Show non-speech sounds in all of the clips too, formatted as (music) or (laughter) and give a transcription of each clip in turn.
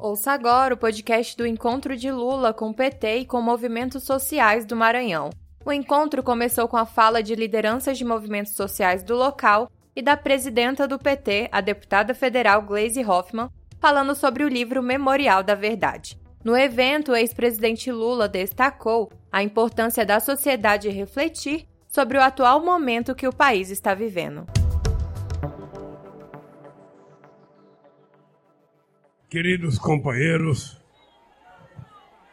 Ouça agora o podcast do encontro de Lula com o PT e com movimentos sociais do Maranhão. O encontro começou com a fala de lideranças de movimentos sociais do local e da presidenta do PT, a deputada federal Gleisi Hoffmann, falando sobre o livro Memorial da Verdade. No evento, o ex-presidente Lula destacou a importância da sociedade refletir sobre o atual momento que o país está vivendo. Queridos companheiros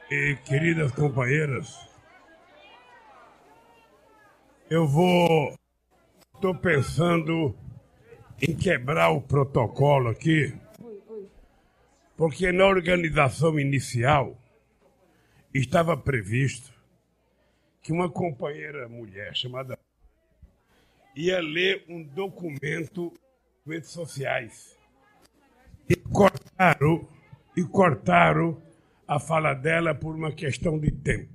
e queridas companheiras, eu vou. Estou pensando em quebrar o protocolo aqui, porque na organização inicial estava previsto que uma companheira mulher chamada ia ler um documento redes sociais cortaram, e cortaram a fala dela por uma questão de tempo.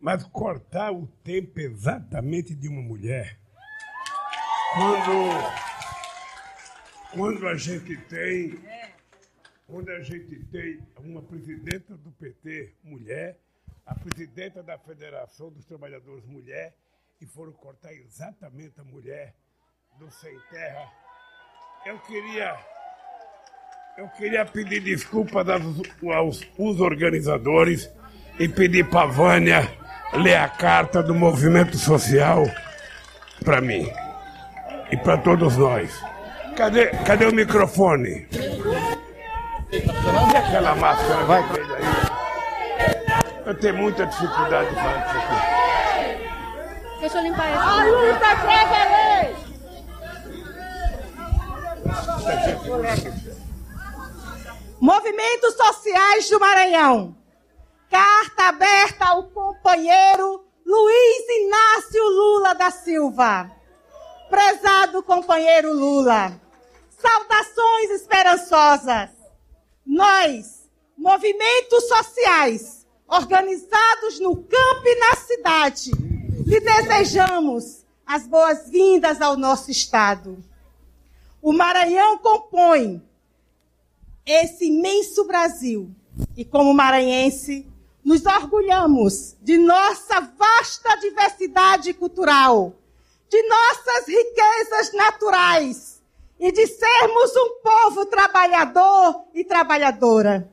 Mas cortar o tempo exatamente de uma mulher, quando, quando a gente tem, quando a gente tem uma presidenta do PT mulher, a presidenta da Federação dos Trabalhadores mulher, e foram cortar exatamente a mulher do Sem Terra. Eu queria eu queria pedir desculpa aos, aos organizadores e pedir para a Vânia ler a carta do movimento social para mim e para todos nós. Cadê, cadê o microfone? E aquela máscara vai Eu tenho muita dificuldade de falar isso aqui. Deixa eu limpar essa. A luta pra valer! Movimentos Sociais do Maranhão. Carta aberta ao companheiro Luiz Inácio Lula da Silva. Prezado companheiro Lula, saudações esperançosas. Nós, movimentos sociais, organizados no campo e na cidade, lhe desejamos as boas-vindas ao nosso Estado. O Maranhão compõe esse imenso Brasil. E como maranhense, nos orgulhamos de nossa vasta diversidade cultural, de nossas riquezas naturais e de sermos um povo trabalhador e trabalhadora,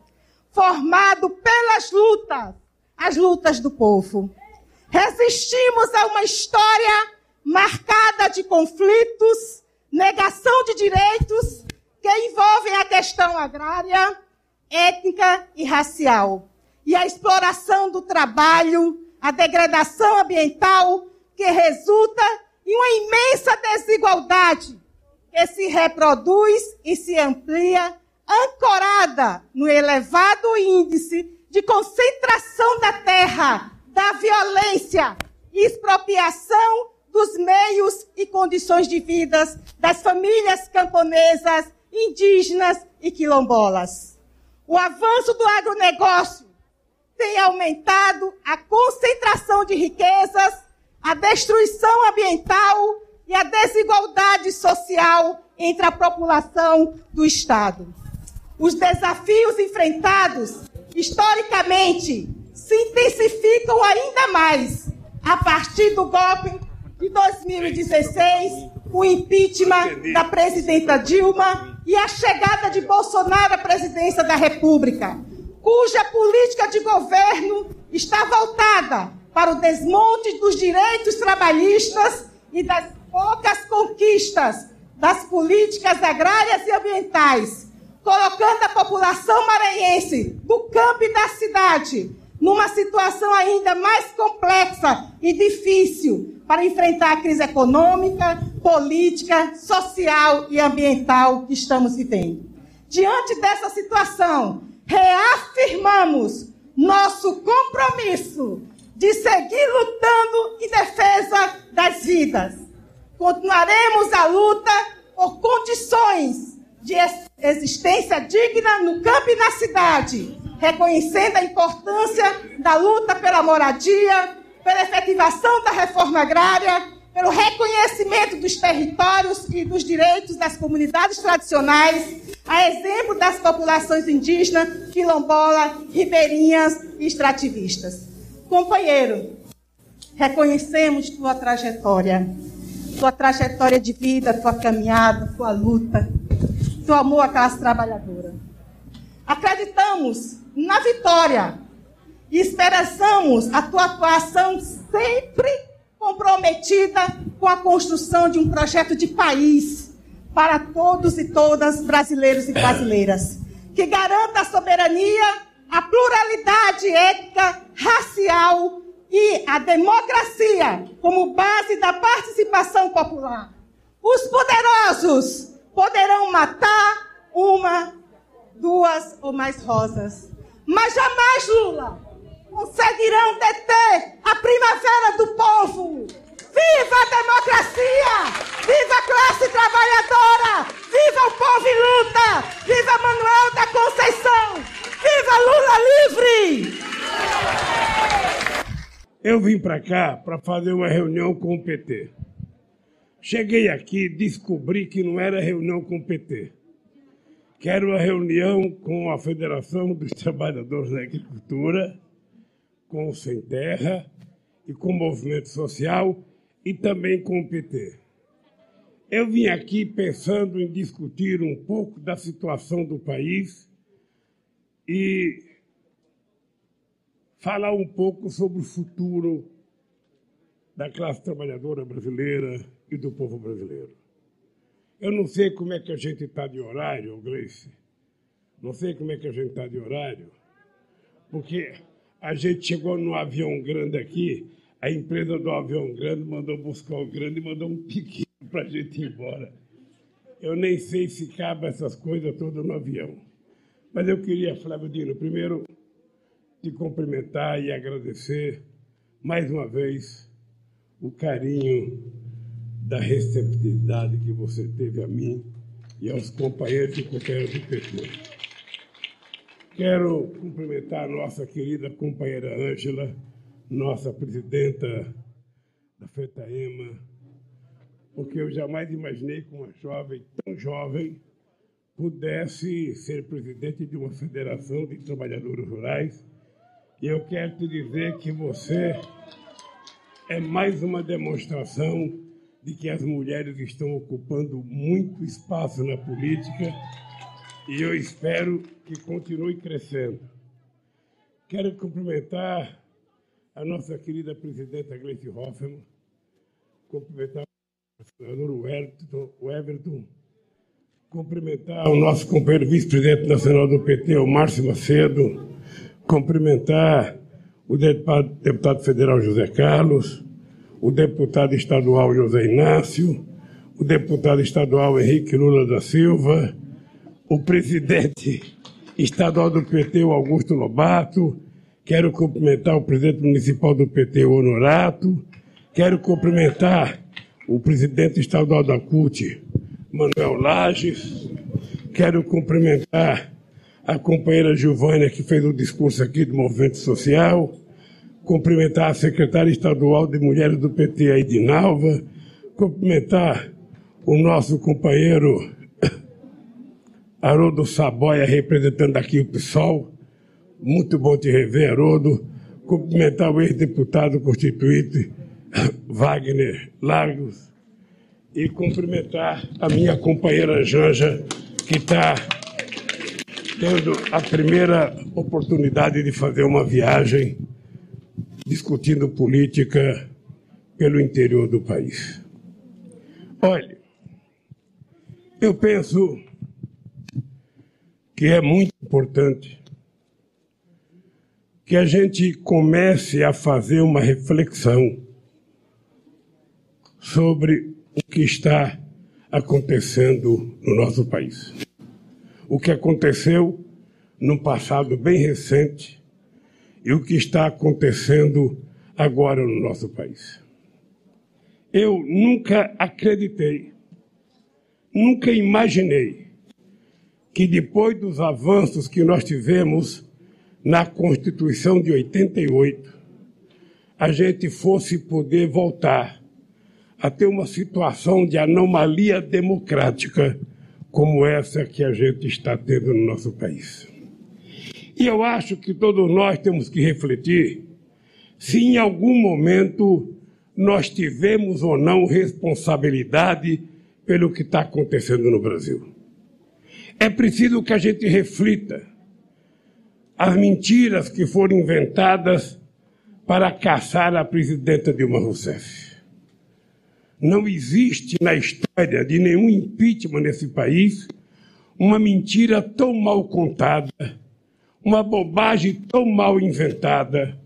formado pelas lutas, as lutas do povo. Resistimos a uma história marcada de conflitos, negação de direitos que envolvem a questão agrária, étnica e racial. E a exploração do trabalho, a degradação ambiental, que resulta em uma imensa desigualdade que se reproduz e se amplia, ancorada no elevado índice de concentração da terra, da violência, expropriação dos meios e condições de vida das famílias camponesas indígenas e quilombolas. O avanço do agronegócio tem aumentado a concentração de riquezas, a destruição ambiental e a desigualdade social entre a população do Estado. Os desafios enfrentados, historicamente, se intensificam ainda mais a partir do golpe de 2016, o impeachment da presidenta Dilma e a chegada de Bolsonaro à presidência da República, cuja política de governo está voltada para o desmonte dos direitos trabalhistas e das poucas conquistas das políticas agrárias e ambientais, colocando a população maranhense do campo e da cidade numa situação ainda mais complexa e difícil para enfrentar a crise econômica, política, social e ambiental que estamos vivendo. Diante dessa situação, reafirmamos nosso compromisso de seguir lutando em defesa das vidas. Continuaremos a luta por condições de existência digna no campo e na cidade, reconhecendo a importância da luta pela moradia, pela efetivação da reforma agrária pelo reconhecimento dos territórios e dos direitos das comunidades tradicionais, a exemplo das populações indígenas, quilombola, ribeirinhas e extrativistas. Companheiro, reconhecemos tua trajetória, tua trajetória de vida, tua caminhada, tua luta, teu amor à classe trabalhadora. Acreditamos na vitória. E esperançamos a tua atuação sempre comprometida com a construção de um projeto de país para todos e todas brasileiros e brasileiras, que garanta a soberania, a pluralidade étnica, racial e a democracia como base da participação popular. Os poderosos poderão matar uma, duas ou mais rosas, mas jamais Lula conseguirão deter a primavera do povo. Viva a democracia! Viva a classe trabalhadora! Viva o povo em luta! Viva Manuel da Conceição! Viva Lula livre! Eu vim para cá para fazer uma reunião com o PT. Cheguei aqui, descobri que não era reunião com o PT, que era uma reunião com a Federação dos Trabalhadores da Agricultura, com o Sem Terra e com o Movimento Social e também com o PT. Eu vim aqui pensando em discutir um pouco da situação do país e falar um pouco sobre o futuro da classe trabalhadora brasileira e do povo brasileiro. Eu não sei como é que a gente está de horário, Gleice. Não sei como é que a gente está de horário, porque a gente chegou no avião grande aqui, a empresa do avião grande mandou buscar o grande e mandou um pequeno para a gente ir embora. Eu nem sei se cabe essas coisas todas no avião. Mas eu queria, Flávio Dino, primeiro te cumprimentar e agradecer mais uma vez o carinho da receptividade que você teve a mim e aos companheiros e companheiras do PT. Quero cumprimentar nossa querida companheira Ângela, nossa presidenta da FETAEMA, porque eu jamais imaginei que uma jovem tão jovem pudesse ser presidente de uma federação de trabalhadores rurais e eu quero te dizer que você é mais uma demonstração de que as mulheres estão ocupando muito espaço na política e eu espero que continue crescendo. Quero cumprimentar a nossa querida presidenta Gleice Hoffmann, cumprimentar o senador Everton, cumprimentar o nosso companheiro vice-presidente nacional do PT, o Márcio Macedo, cumprimentar o deputado federal José Carlos, o deputado estadual José Inácio, o deputado estadual Henrique Lula da Silva, o presidente estadual do PT, o Augusto Lobato, quero cumprimentar o presidente municipal do PT, o Honorato, quero cumprimentar o presidente estadual da CUT, Manuel Lages, quero cumprimentar a companheira Giovânia, que fez o discurso aqui do Movimento Social, cumprimentar a secretária estadual de Mulheres do PT, a Edinalva, cumprimentar o nosso companheiro (coughs) Haroldo Saboia, representando aqui o PSOL. Muito bom te rever, Haroldo. Cumprimentar o ex-deputado constituinte (coughs) Wagner Largos e cumprimentar a minha companheira Janja, que está tendo a primeira oportunidade de fazer uma viagem discutindo política pelo interior do país. Olha, eu penso que é muito importante que a gente comece a fazer uma reflexão sobre o que está acontecendo no nosso país o que aconteceu num passado bem recente e o que está acontecendo agora no nosso país. Eu nunca acreditei, nunca imaginei que depois dos avanços que nós tivemos na Constituição de 88, a gente fosse poder voltar a ter uma situação de anomalia democrática como essa que a gente está tendo no nosso país. E eu acho que todos nós temos que refletir se em algum momento nós tivemos ou não responsabilidade pelo que está acontecendo no Brasil. É preciso que a gente reflita as mentiras que foram inventadas para caçar a presidenta Dilma Rousseff. Não existe na história de nenhum impeachment nesse país uma mentira tão mal contada, uma bobagem tão mal inventada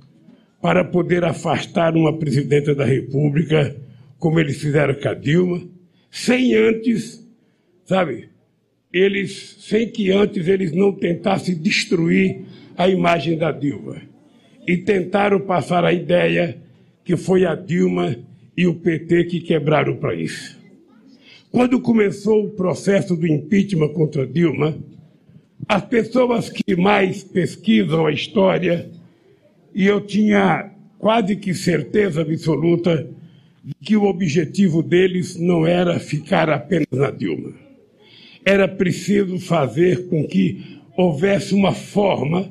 para poder afastar uma presidenta da República, como eles fizeram com a Dilma, sem antes, sabe, eles, sem que antes eles não tentassem destruir a imagem da Dilma. E tentaram passar a ideia que foi a Dilma e o PT que quebraram o país. Quando começou o processo do impeachment contra Dilma, as pessoas que mais pesquisam a história, e eu tinha quase que certeza absoluta de que o objetivo deles não era ficar apenas na Dilma. Era preciso fazer com que houvesse uma forma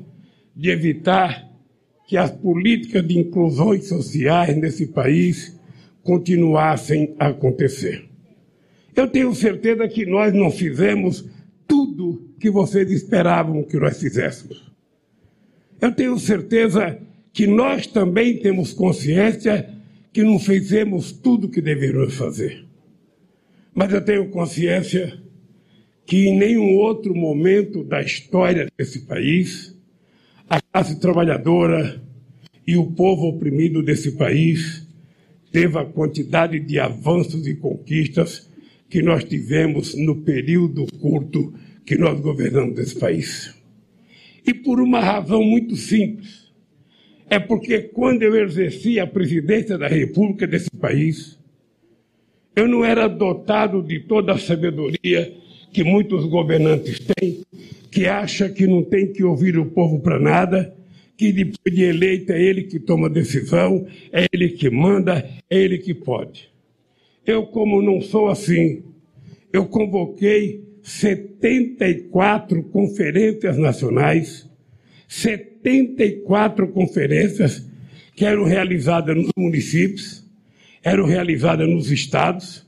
de evitar que as políticas de inclusões sociais nesse país continuassem a acontecer. Eu tenho certeza que nós não fizemos tudo que vocês esperavam que nós fizéssemos. Eu tenho certeza que nós também temos consciência que não fizemos tudo que deveríamos fazer. Mas eu tenho consciência que em nenhum outro momento da história desse país, a classe trabalhadora e o povo oprimido desse país teve a quantidade de avanços e conquistas que nós tivemos no período curto que nós governamos esse país. E por uma razão muito simples. É porque quando eu exerci a presidência da República desse país, eu não era dotado de toda a sabedoria que muitos governantes têm, que acha que não tem que ouvir o povo para nada que depois de eleito é ele que toma decisão, é ele que manda, é ele que pode. Eu, como não sou assim, eu convoquei 74 conferências nacionais, 74 conferências que eram realizadas nos municípios, eram realizadas nos estados,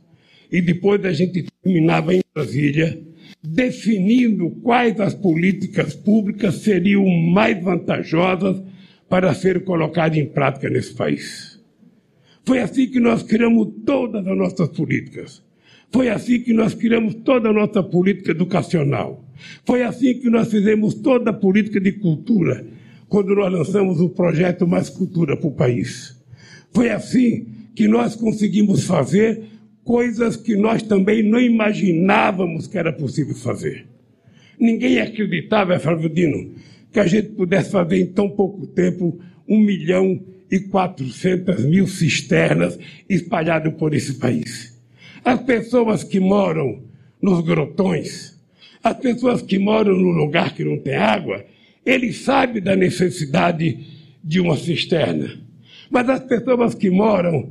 e depois a gente terminava em Brasília definindo quais as políticas públicas seriam mais vantajosas para ser colocadas em prática nesse país. Foi assim que nós criamos todas as nossas políticas. Foi assim que nós criamos toda a nossa política educacional. Foi assim que nós fizemos toda a política de cultura, quando nós lançamos o projeto Mais Cultura para o país. Foi assim que nós conseguimos fazer coisas que nós também não imaginávamos que era possível fazer. Ninguém acreditava, Flávio Dino, que a gente pudesse fazer em tão pouco tempo um milhão e quatrocentas mil cisternas espalhadas por esse país. As pessoas que moram nos grotões, as pessoas que moram no lugar que não tem água, eles sabem da necessidade de uma cisterna. Mas as pessoas que moram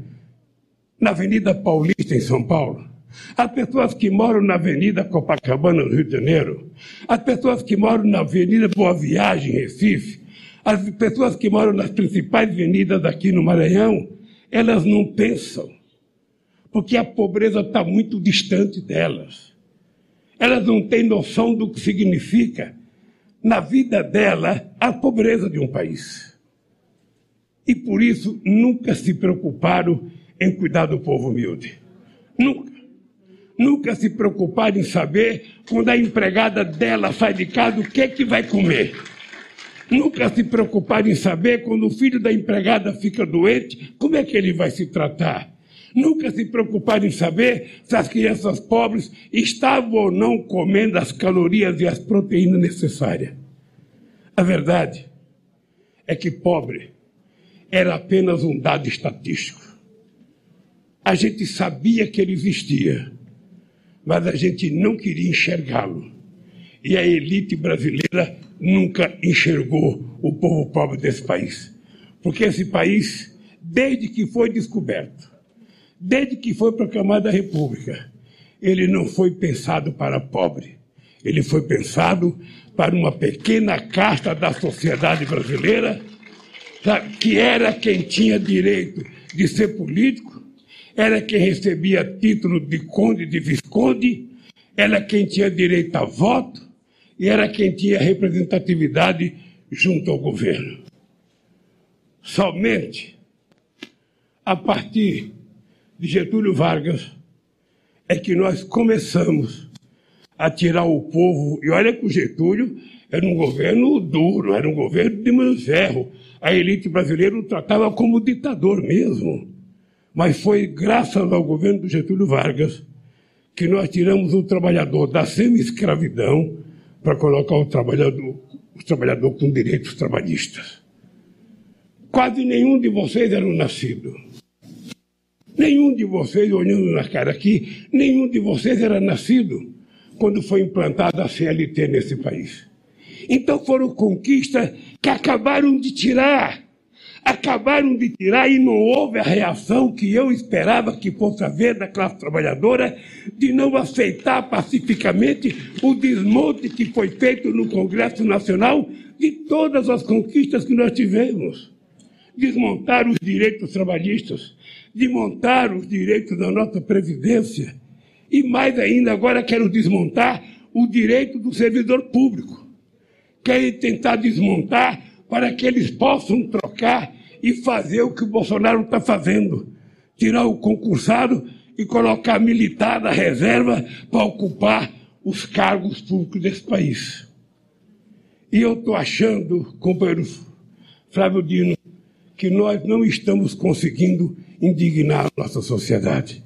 na Avenida Paulista, em São Paulo, as pessoas que moram na Avenida Copacabana, no Rio de Janeiro, as pessoas que moram na Avenida Boa Viagem, em Recife, as pessoas que moram nas principais avenidas aqui no Maranhão, elas não pensam, porque a pobreza está muito distante delas. Elas não têm noção do que significa, na vida dela, a pobreza de um país. E por isso nunca se preocuparam em cuidar do povo humilde. Nunca. Nunca se preocupar em saber quando a empregada dela sai de casa o que é que vai comer. Nunca se preocupar em saber quando o filho da empregada fica doente, como é que ele vai se tratar. Nunca se preocupar em saber se as crianças pobres estavam ou não comendo as calorias e as proteínas necessárias. A verdade é que pobre era apenas um dado estatístico. A gente sabia que ele existia, mas a gente não queria enxergá-lo. E a elite brasileira nunca enxergou o povo pobre desse país. Porque esse país, desde que foi descoberto, desde que foi proclamada a República, ele não foi pensado para pobre. Ele foi pensado para uma pequena casta da sociedade brasileira, que era quem tinha direito de ser político, era quem recebia título de conde, de visconde, era quem tinha direito a voto e era quem tinha representatividade junto ao governo. Somente a partir de Getúlio Vargas é que nós começamos a tirar o povo. E olha que o Getúlio era um governo duro, era um governo de mão ferro. A elite brasileira o tratava como ditador mesmo. Mas foi graças ao governo do Getúlio Vargas que nós tiramos o trabalhador da semi-escravidão para colocar o trabalhador, o trabalhador com direitos trabalhistas. Quase nenhum de vocês era nascido. Nenhum de vocês, olhando na cara aqui, nenhum de vocês era nascido quando foi implantada a CLT nesse país. Então foram conquistas que acabaram de tirar. Acabaram de tirar e não houve a reação que eu esperava que fosse haver da classe trabalhadora de não aceitar pacificamente o desmonte que foi feito no Congresso Nacional de todas as conquistas que nós tivemos. Desmontar os direitos trabalhistas, desmontar os direitos da nossa Previdência e mais ainda, agora quero desmontar o direito do servidor público. Querem tentar desmontar para que eles possam trocar e fazer o que o Bolsonaro está fazendo: tirar o concursado e colocar militar da reserva para ocupar os cargos públicos desse país. E eu estou achando, companheiro Flávio Dino, que nós não estamos conseguindo indignar a nossa sociedade.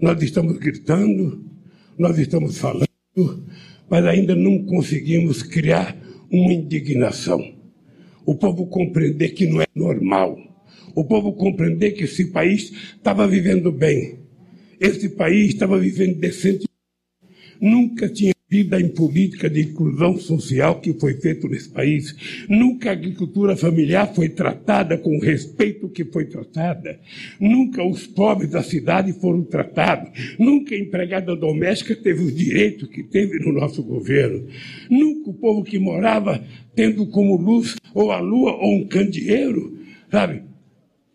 Nós estamos gritando, nós estamos falando, mas ainda não conseguimos criar uma indignação. O povo compreender que não é normal. O povo compreender que esse país estava vivendo bem. Esse país estava vivendo decente. Nunca tinha vida em política de inclusão social que foi feito nesse país. Nunca a agricultura familiar foi tratada com o respeito que foi tratada. Nunca os pobres da cidade foram tratados. Nunca a empregada doméstica teve os direitos que teve no nosso governo. Nunca o povo que morava tendo como luz ou a lua ou um candeeiro, sabe,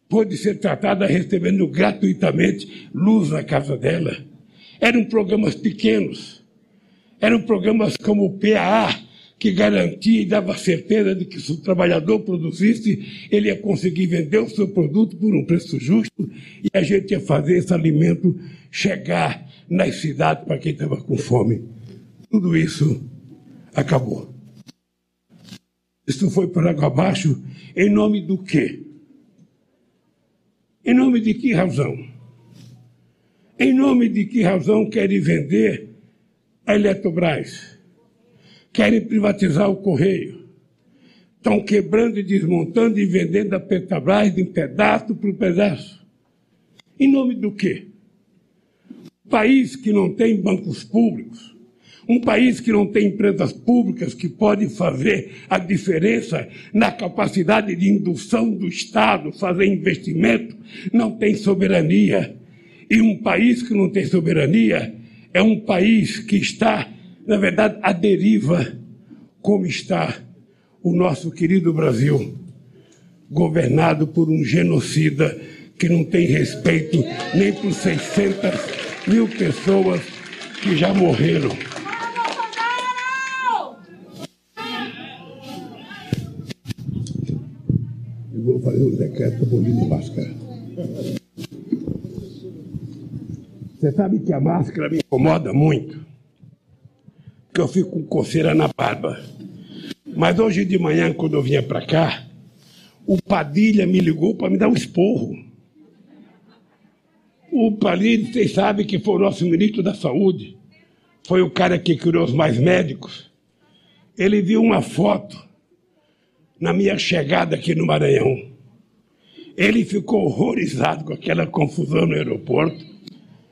pôde ser tratada recebendo gratuitamente luz na casa dela. Eram programas pequenos eram programas como o PAA, que garantia e dava certeza de que se o trabalhador produzisse, ele ia conseguir vender o seu produto por um preço justo e a gente ia fazer esse alimento chegar nas cidades para quem estava com fome. Tudo isso acabou. Isso foi por água abaixo em nome do quê? Em nome de que razão? Em nome de que razão querem vender a Eletrobras, querem privatizar o Correio, estão quebrando e desmontando e vendendo a Petrobras de pedaço por pedaço. Em nome do quê? Um país que não tem bancos públicos, um país que não tem empresas públicas que podem fazer a diferença na capacidade de indução do Estado, fazer investimento, não tem soberania. E um país que não tem soberania é um país que está, na verdade, à deriva, como está o nosso querido Brasil, governado por um genocida que não tem respeito nem por 600 mil pessoas que já morreram. Eu vou fazer um decreto para o. Você sabe que a máscara me incomoda muito, que eu fico com coceira na barba. Mas hoje de manhã, quando eu vinha para cá, o Padilha me ligou para me dar um esporro. O Padilha, vocês sabem que foi o nosso ministro da Saúde, foi o cara que criou os mais médicos. Ele viu uma foto na minha chegada aqui no Maranhão. Ele ficou horrorizado com aquela confusão no aeroporto.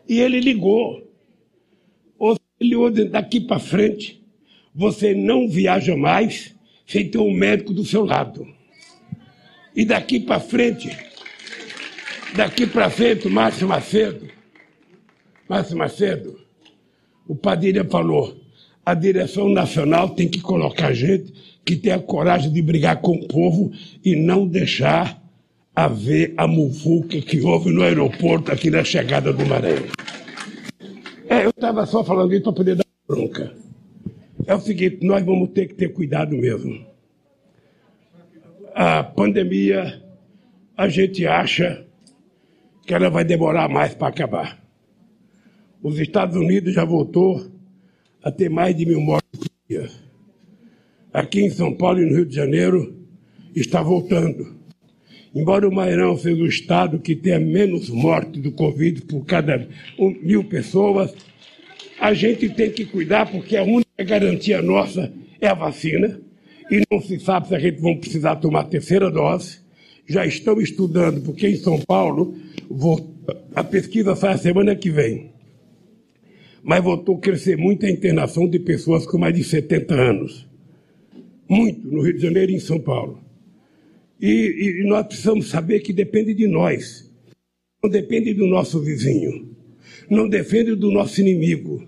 E ele ligou. Ou ele ligou daqui para frente, você não viaja mais sem ter um médico do seu lado. E daqui para frente, daqui para frente, Márcio Macedo, Márcio Macedo, o Padilha falou, a direção nacional tem que colocar gente que tenha coragem de brigar com o povo e não deixar haver a muvuca que houve no aeroporto aqui na chegada do Maranhão. É, eu estava só falando isso para poder dar bronca. É o seguinte, nós vamos ter que ter cuidado mesmo. A pandemia, a gente acha que ela vai demorar mais para acabar. Os Estados Unidos já voltou a ter mais de mil mortes por dia. Aqui em São Paulo e no Rio de Janeiro está voltando. Embora o Maranhão seja o estado que tenha menos mortes do Covid por cada mil pessoas, a gente tem que cuidar porque a única garantia nossa é a vacina e não se sabe se a gente vai precisar tomar a terceira dose. Já estão estudando, porque em São Paulo a pesquisa sai a semana que vem. Mas voltou a crescer muito a internação de pessoas com mais de 70 anos. Muito, no Rio de Janeiro e em São Paulo. E, e nós precisamos saber que depende de nós. Não depende do nosso vizinho. Não depende do nosso inimigo.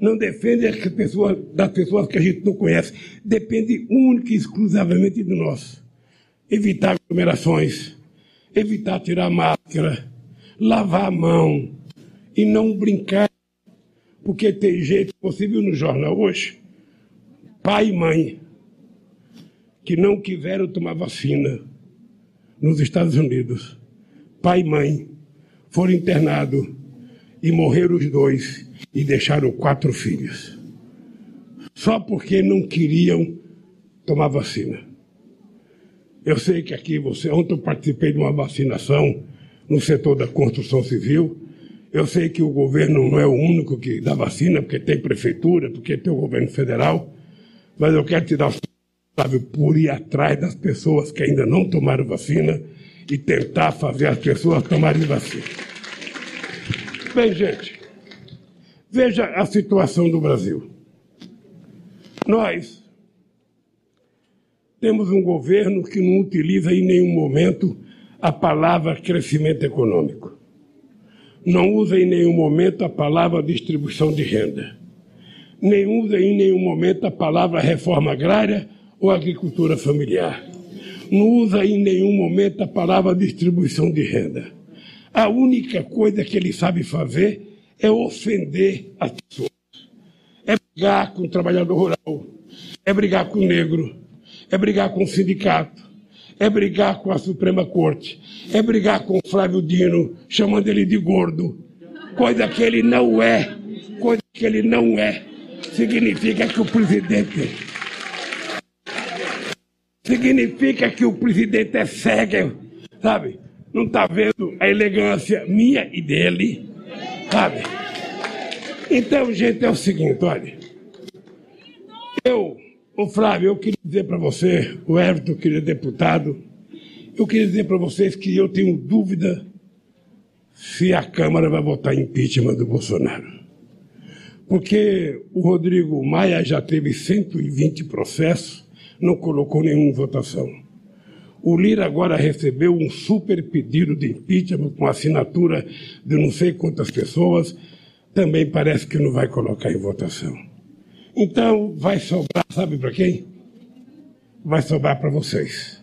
Não depende das pessoas, das pessoas que a gente não conhece. Depende única e exclusivamente de nós. Evitar aglomerações. Evitar tirar máscara. Lavar a mão. E não brincar. Porque tem você viu no jornal hoje, pai e mãe que não quiseram tomar vacina nos Estados Unidos, pai e mãe, foram internados e morreram os dois e deixaram quatro filhos. Só porque não queriam tomar vacina. Eu sei que aqui você, ontem eu participei de uma vacinação no setor da construção civil. Eu sei que o governo não é o único que dá vacina, porque tem prefeitura, porque tem o governo federal. Mas eu quero te dar sabe, por ir atrás das pessoas que ainda não tomaram vacina e tentar fazer as pessoas tomarem vacina. Bem, gente, veja a situação do Brasil. Nós temos um governo que não utiliza em nenhum momento a palavra crescimento econômico. Não usa em nenhum momento a palavra distribuição de renda. Nem usa em nenhum momento a palavra reforma agrária ou agricultura familiar. Não usa em nenhum momento a palavra distribuição de renda. A única coisa que ele sabe fazer é ofender as pessoas. É brigar com o trabalhador rural, é brigar com o negro, é brigar com o sindicato, é brigar com a Suprema Corte, é brigar com o Flávio Dino, chamando ele de gordo. Coisa que ele não é, coisa que ele não é. Significa que o presidente significa que o presidente é cego, sabe? Não está vendo a elegância minha e dele, sabe? Então, gente, é o seguinte, olha. Eu, o Flávio, eu queria dizer para você, o Everton, querido deputado, eu queria dizer para vocês que eu tenho dúvida se a Câmara vai votar impeachment do Bolsonaro. Porque o Rodrigo Maia já teve 120 processos não colocou nenhuma votação. O Lira agora recebeu um super pedido de impeachment com assinatura de não sei quantas pessoas, também parece que não vai colocar em votação. Então, vai sobrar, sabe para quem? Vai sobrar para vocês.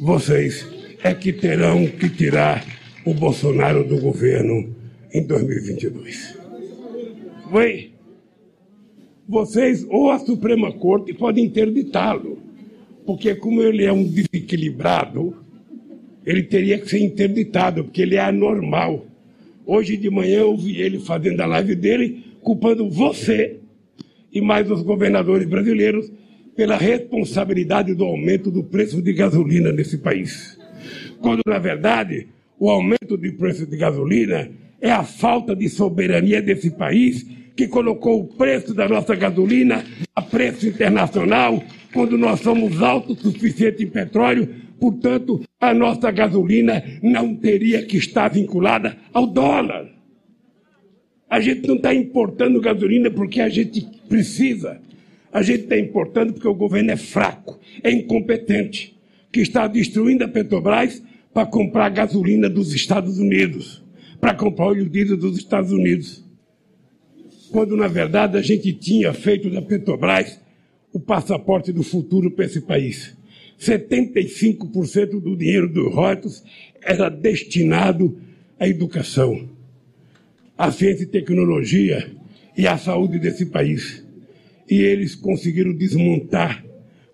Vocês é que terão que tirar o Bolsonaro do governo em 2022. Foi? Vocês ou a Suprema Corte podem interditá-lo, porque como ele é um desequilibrado, ele teria que ser interditado, porque ele é anormal. Hoje de manhã eu vi ele fazendo a live dele, culpando você e mais os governadores brasileiros pela responsabilidade do aumento do preço de gasolina nesse país. Quando, na verdade, o aumento do preço de gasolina é a falta de soberania desse país que colocou o preço da nossa gasolina a preço internacional, quando nós somos autossuficientes em petróleo, portanto, a nossa gasolina não teria que estar vinculada ao dólar. A gente não está importando gasolina porque a gente precisa. A gente está importando porque o governo é fraco, é incompetente, que está destruindo a Petrobras para comprar gasolina dos Estados Unidos, para comprar óleo diesel dos Estados Unidos. Quando, na verdade, a gente tinha feito da Petrobras o passaporte do futuro para esse país. 75% do dinheiro dos royalties era destinado à educação, à ciência e tecnologia e à saúde desse país. E eles conseguiram desmontar,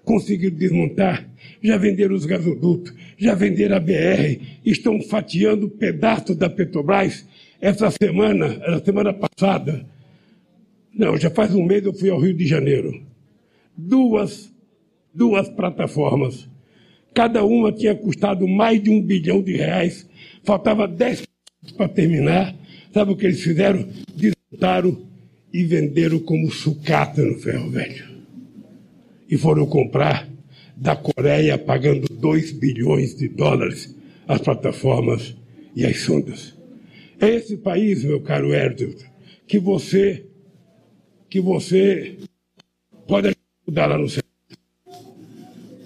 conseguiram desmontar, já venderam os gasodutos, já venderam a BR, estão fatiando pedaços da Petrobras. Essa semana, a semana passada, não, já faz um mês eu fui ao Rio de Janeiro. Duas, duas plataformas. Cada uma tinha custado mais de um bilhão de reais. Faltava dez para terminar. Sabe o que eles fizeram? Desmontaram e venderam como sucata no ferro velho. E foram comprar da Coreia pagando 2 bilhões de dólares as plataformas e as sondas. É esse país, meu caro Erdel, que você que você pode ajudar lá no Senado.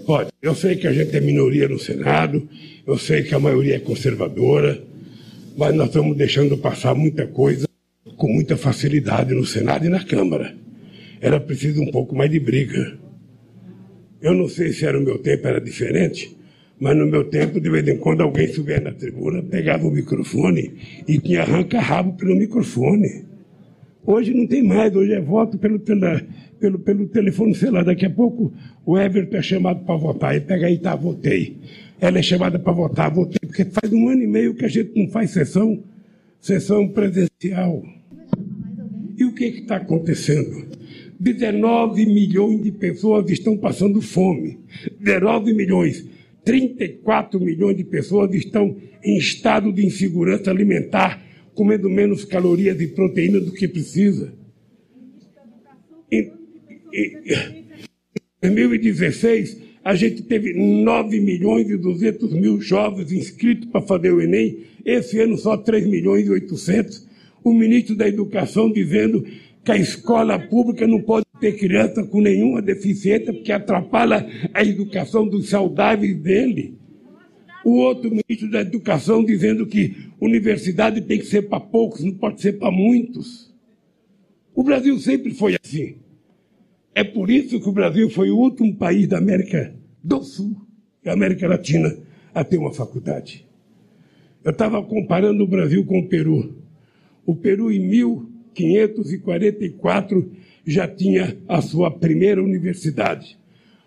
Pode. Eu sei que a gente é minoria no Senado, eu sei que a maioria é conservadora, mas nós estamos deixando passar muita coisa com muita facilidade no Senado e na Câmara. Era preciso um pouco mais de briga. Eu não sei se era o meu tempo, era diferente, mas no meu tempo, de vez em quando, alguém subia na tribuna, pegava o microfone e tinha arranca-rabo pelo microfone. Hoje não tem mais, hoje é voto pelo, pela, pelo, pelo telefone celular. Daqui a pouco o Everton é chamado para votar. Ele pega aí, tá, votei. Ela é chamada para votar, votei. Porque faz um ano e meio que a gente não faz sessão, sessão presencial. E o que está acontecendo? 19 milhões de pessoas estão passando fome. 19 milhões. 34 milhões de pessoas estão em estado de insegurança alimentar, comendo menos calorias e proteína do que precisa. Em, em 2016, a gente teve 9 milhões e 200 mil jovens inscritos para fazer o Enem. Esse ano só 3 milhões e 800. O ministro da Educação dizendo que a escola pública não pode ter criança com nenhuma deficiência porque atrapalha a educação dos saudáveis dele. O outro ministro da Educação dizendo que universidade tem que ser para poucos, não pode ser para muitos. O Brasil sempre foi assim. É por isso que o Brasil foi o último país da América do Sul e América Latina a ter uma faculdade. Eu estava comparando o Brasil com o Peru. O Peru, em 1544, já tinha a sua primeira universidade,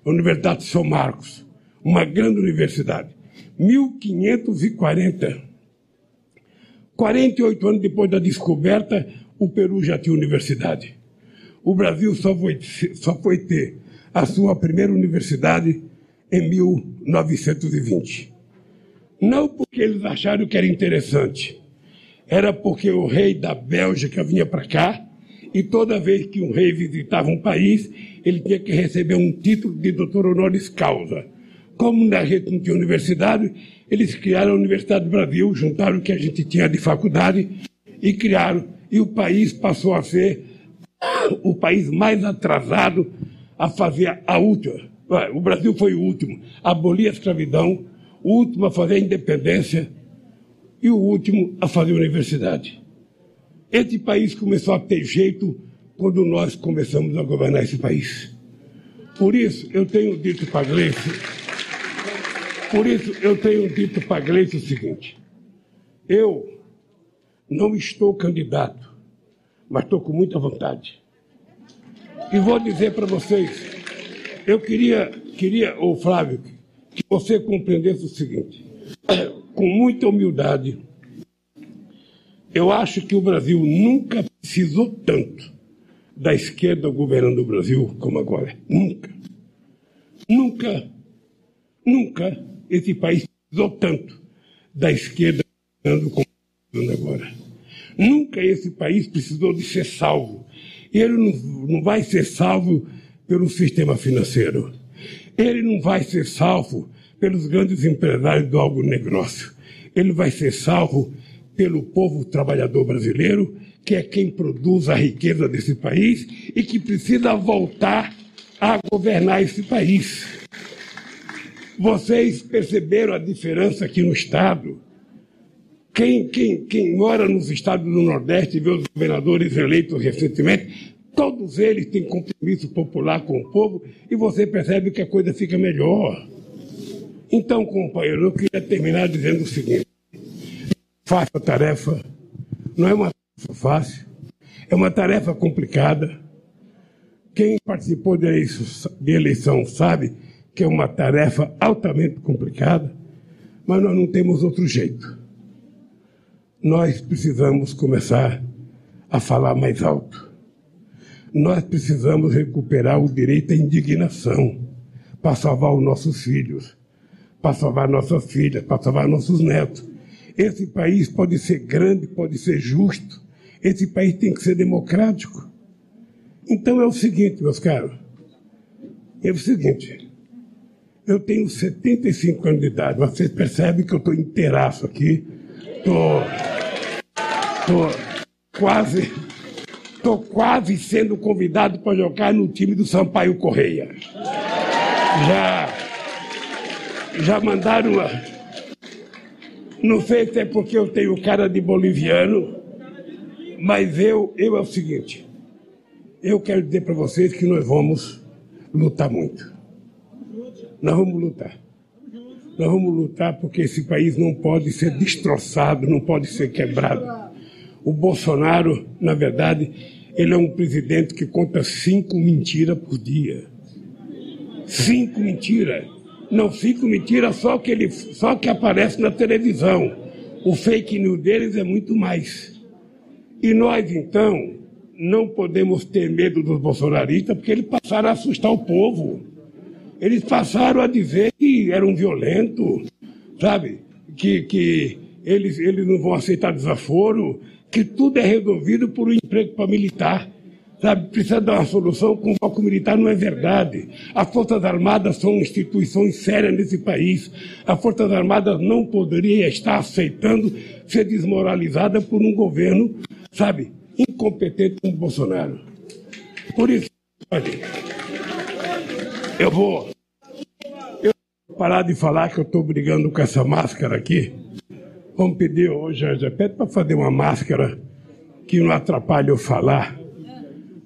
a Universidade de São Marcos, uma grande universidade. 1540. 48 anos depois da descoberta, o Peru já tinha universidade. O Brasil só foi, só foi ter a sua primeira universidade em 1920. Não porque eles acharam que era interessante, era porque o rei da Bélgica vinha para cá e toda vez que um rei visitava um país, ele tinha que receber um título de doutor honoris causa. Como na gente não tinha universidade, eles criaram a Universidade do Brasil, juntaram o que a gente tinha de faculdade e criaram. E o país passou a ser o país mais atrasado a fazer a última. O Brasil foi o último a abolir a escravidão, o último a fazer a independência e o último a fazer a universidade. Esse país começou a ter jeito quando nós começamos a governar esse país. Por isso, eu tenho dito para a Gleice, por isso, eu tenho dito para a Gleice o seguinte: eu não estou candidato, mas estou com muita vontade. E vou dizer para vocês, eu queria, queria, ô Flávio, que você compreendesse o seguinte, (clears throat) com muita humildade, eu acho que o Brasil nunca precisou tanto da esquerda governando o Brasil como agora. Nunca. Nunca, nunca esse país precisou tanto da esquerda como agora. Nunca esse país precisou de ser salvo. Ele não, vai ser salvo pelo sistema financeiro. Ele não vai ser salvo pelos grandes empresários do agronegócio. Ele vai ser salvo pelo povo trabalhador brasileiro, que é quem produz a riqueza desse país e que precisa voltar a governar esse país. Vocês perceberam a diferença aqui no Estado? Quem, quem, quem mora nos estados do Nordeste e vê os governadores eleitos recentemente, todos eles têm compromisso popular com o povo e você percebe que a coisa fica melhor. Então, companheiro, eu queria terminar dizendo o seguinte: faça a tarefa, não é uma tarefa fácil, é uma tarefa complicada. Quem participou de eleição, de eleição sabe que é uma tarefa altamente complicada, mas nós não temos outro jeito nós precisamos começar a falar mais alto. Nós precisamos recuperar o direito à indignação para salvar os nossos filhos, para salvar nossas filhas, para salvar nossos netos. Esse país pode ser grande, pode ser justo, esse país tem que ser democrático. Então é o seguinte, meus caros, é o seguinte, eu tenho 75 anos de idade, vocês percebem que eu estou inteiraço aqui, estou. Tô... Quase, tô quase sendo convidado para jogar no time do Sampaio Correia. Já, já mandaram uma. Não sei se é porque eu tenho cara de boliviano, mas eu, eu é o seguinte. Eu quero dizer para vocês que nós vamos lutar muito. Nós vamos lutar. Nós vamos lutar porque esse país não pode ser destroçado, não pode ser quebrado. O Bolsonaro, na verdade, ele é um presidente que conta cinco mentiras por dia. Cinco mentiras. Não cinco mentiras só que ele só que aparece na televisão. O fake news deles é muito mais. E nós então não podemos ter medo dos bolsonaristas porque eles passaram a assustar o povo. Eles passaram a dizer que eram violentos, sabe? Que, que eles, eles não vão aceitar desaforo, que tudo é resolvido por um emprego para militar. Sabe, precisa dar uma solução com o bloco militar, não é verdade. As Forças Armadas são instituições sérias nesse país. As Forças Armadas não poderiam estar aceitando ser desmoralizada por um governo, sabe, incompetente como Bolsonaro. Por isso, olha, eu vou parar de falar que eu estou brigando com essa máscara aqui. Vamos pedir hoje a Pede para fazer uma máscara que não atrapalhe eu falar.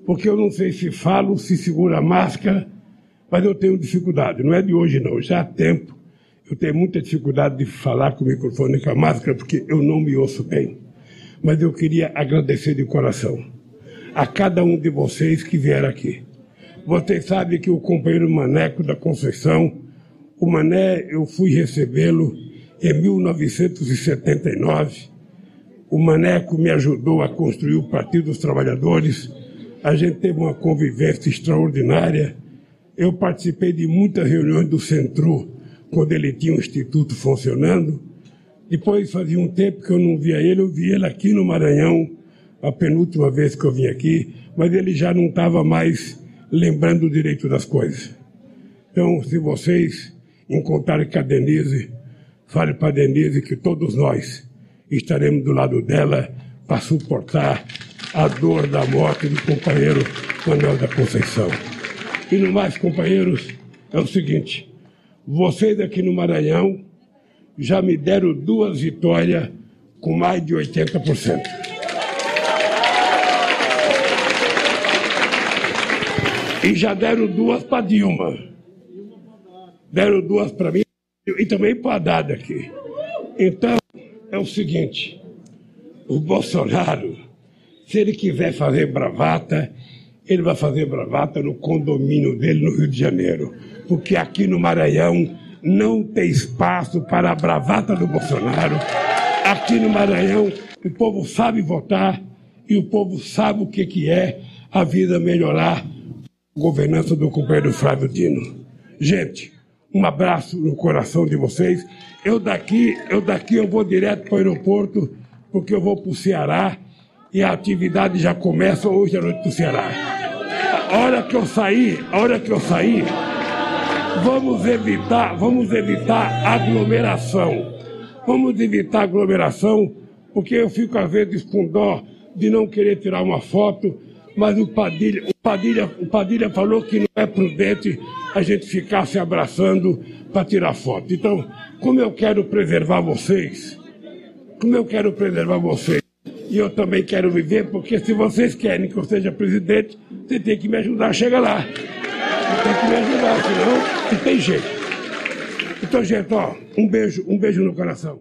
Porque eu não sei se falo, se segura a máscara, mas eu tenho dificuldade. Não é de hoje, não. Já há tempo eu tenho muita dificuldade de falar com o microfone com a máscara, porque eu não me ouço bem. Mas eu queria agradecer de coração a cada um de vocês que vieram aqui. Vocês sabem que o companheiro Maneco da Conceição, o Mané, eu fui recebê-lo em 1979, o Maneco me ajudou a construir o Partido dos Trabalhadores. A gente teve uma convivência extraordinária. Eu participei de muitas reuniões do Centro, quando ele tinha o Instituto funcionando. Depois fazia um tempo que eu não via ele, eu vi ele aqui no Maranhão, a penúltima vez que eu vim aqui, mas ele já não estava mais lembrando direito das coisas. Então, se vocês encontrarem com a Denise, Fale para Denise que todos nós estaremos do lado dela para suportar a dor da morte do companheiro Manuel da Conceição. E no mais, companheiros, é o seguinte: vocês aqui no Maranhão já me deram duas vitórias com mais de 80%. E já deram duas para Dilma. Deram duas para mim e também para Haddad aqui. Então, é o seguinte: o Bolsonaro, se ele quiser fazer bravata, ele vai fazer bravata no condomínio dele no Rio de Janeiro. Porque aqui no Maranhão não tem espaço para a bravata do Bolsonaro. Aqui no Maranhão, o povo sabe votar e o povo sabe o que, que é a vida melhorar a governança do companheiro Flávio Dino. Gente, um abraço no coração de vocês. Eu daqui, eu daqui eu vou direto para o aeroporto, porque eu vou para o Ceará e a atividade já começa hoje à noite no Ceará. A hora que eu sair, a hora que eu sair, vamos evitar, vamos evitar aglomeração. Vamos evitar aglomeração, porque eu fico às vezes com dó de não querer tirar uma foto, mas o Padilha, o Padilha, o Padilha falou que não é prudente a gente ficar se abraçando para tirar foto. Então, como eu quero preservar vocês, como eu quero preservar vocês, e eu também quero viver, porque se vocês querem que eu seja presidente, você tem que me ajudar a chegar lá. Você tem que me ajudar, senão não tem jeito. Então, gente, ó, um beijo, um beijo no coração.